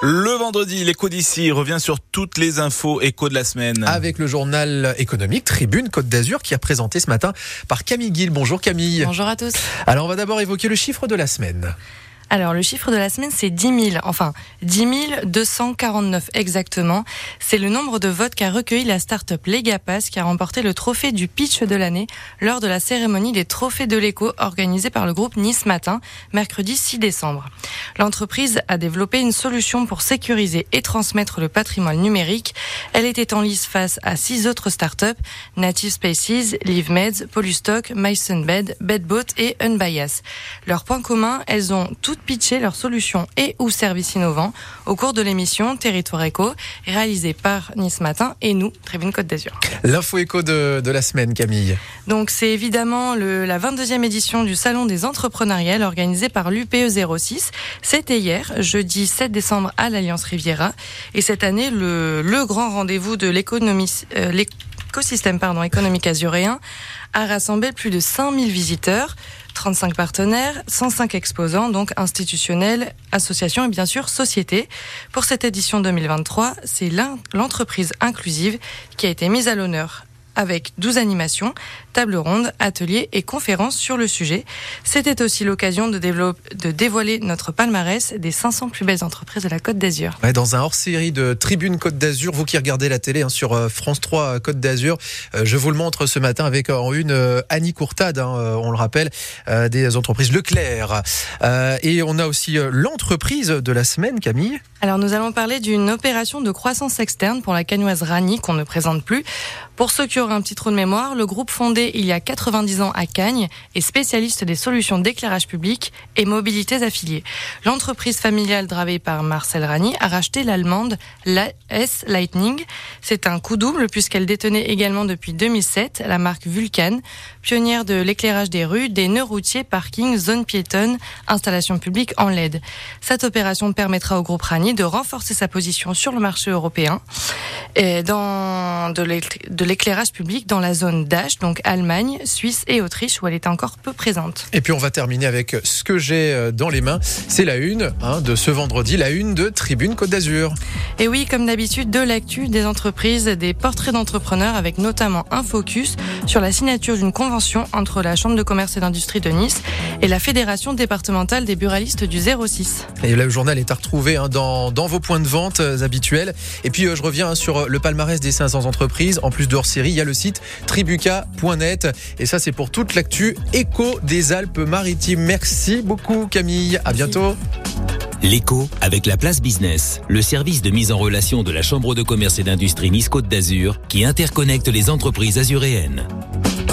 Le vendredi, l'écho d'ici revient sur toutes les infos écho de la semaine. Avec le journal économique Tribune Côte d'Azur qui a présenté ce matin par Camille Guil. Bonjour Camille. Bonjour à tous. Alors on va d'abord évoquer le chiffre de la semaine. Alors, le chiffre de la semaine, c'est 10 000. Enfin, 10 249 exactement. C'est le nombre de votes qu'a recueilli la start-up Legapass qui a remporté le trophée du pitch de l'année lors de la cérémonie des trophées de l'écho organisée par le groupe Nice Matin, mercredi 6 décembre. L'entreprise a développé une solution pour sécuriser et transmettre le patrimoine numérique. Elle était en lice face à six autres start-up, Native Spaces, LiveMeds, Polystock, MySunBed, Bedboat et Unbias. Leur point commun, elles ont toutes pitcher leurs solutions et ou services innovants au cours de l'émission Territoire Éco, réalisée par Nice Matin et nous, Tribune Côte d'Azur. L'info éco de, de, la semaine, Camille. Donc c'est évidemment le, la 22e édition du Salon des entrepreneuriales organisé par l'UPE 06. C'était hier, jeudi 7 décembre à l'Alliance Riviera. Et cette année, le, le grand rendez-vous de l'économie... Euh, l'écosystème pardon, économique azuréen a rassemblé plus de 5000 visiteurs. 35 partenaires, 105 exposants, donc institutionnels, associations et bien sûr sociétés. Pour cette édition 2023, c'est l'entreprise inclusive qui a été mise à l'honneur avec 12 animations, tables rondes, ateliers et conférences sur le sujet. C'était aussi l'occasion de, dévoiler notre palmarès des 500 plus belles entreprises de la Côte d'Azur. Dans un hors-série de Tribune Côte d'Azur, vous qui regardez la télé hein, sur euh, France 3 euh, Côte d'Azur, euh, je vous le montre ce matin avec en une Annie Courtade, hein, on le rappelle, des entreprises Leclerc. et on a aussi l'entreprise de la semaine, Camille. Alors nous allons parler d'une opération de croissance externe pour la canoise Rani qu'on ne présente plus. Pour ceux qui auraient un petit trou de mémoire, le groupe fondé il y a 90 ans à Cagnes est spécialiste des solutions d'éclairage public et mobilités affiliées. L'entreprise familiale dravée par Marcel Rani a racheté l'allemande S Lightning. C'est un coup double puisqu'elle détenait également depuis 2007 la marque Vulcan, pionnière de l'éclairage des rues, des nœuds routiers, parkings, zones piétonnes, installations publiques en LED. Cette opération permettra au groupe Rani de renforcer sa position sur le marché européen et dans de l'éclairage public dans la zone d'H, donc Allemagne, Suisse et Autriche, où elle était encore peu présente. Et puis on va terminer avec ce que j'ai euh, dans les mains. C'est la une hein, de ce vendredi, la une de Tribune Côte d'Azur. Et oui, comme d'habitude, de l'actu des entreprises, des portraits d'entrepreneurs, avec notamment un focus sur la signature d'une convention entre la Chambre de commerce et d'industrie de Nice et la Fédération départementale des buralistes du 06. Et là, le journal est à retrouver hein, dans dans, vos points de vente euh, habituels. Et puis euh, je reviens sur euh, le palmarès des 500 entreprises. En plus de hors série, il y a le site tribuca.net. Et ça, c'est pour toute l'actu éco des Alpes-Maritimes. Merci beaucoup, Camille. À bientôt. L'écho avec la place business, le service de mise en relation de la Chambre de commerce et d'industrie Nice Côte d'Azur qui interconnecte les entreprises azuréennes.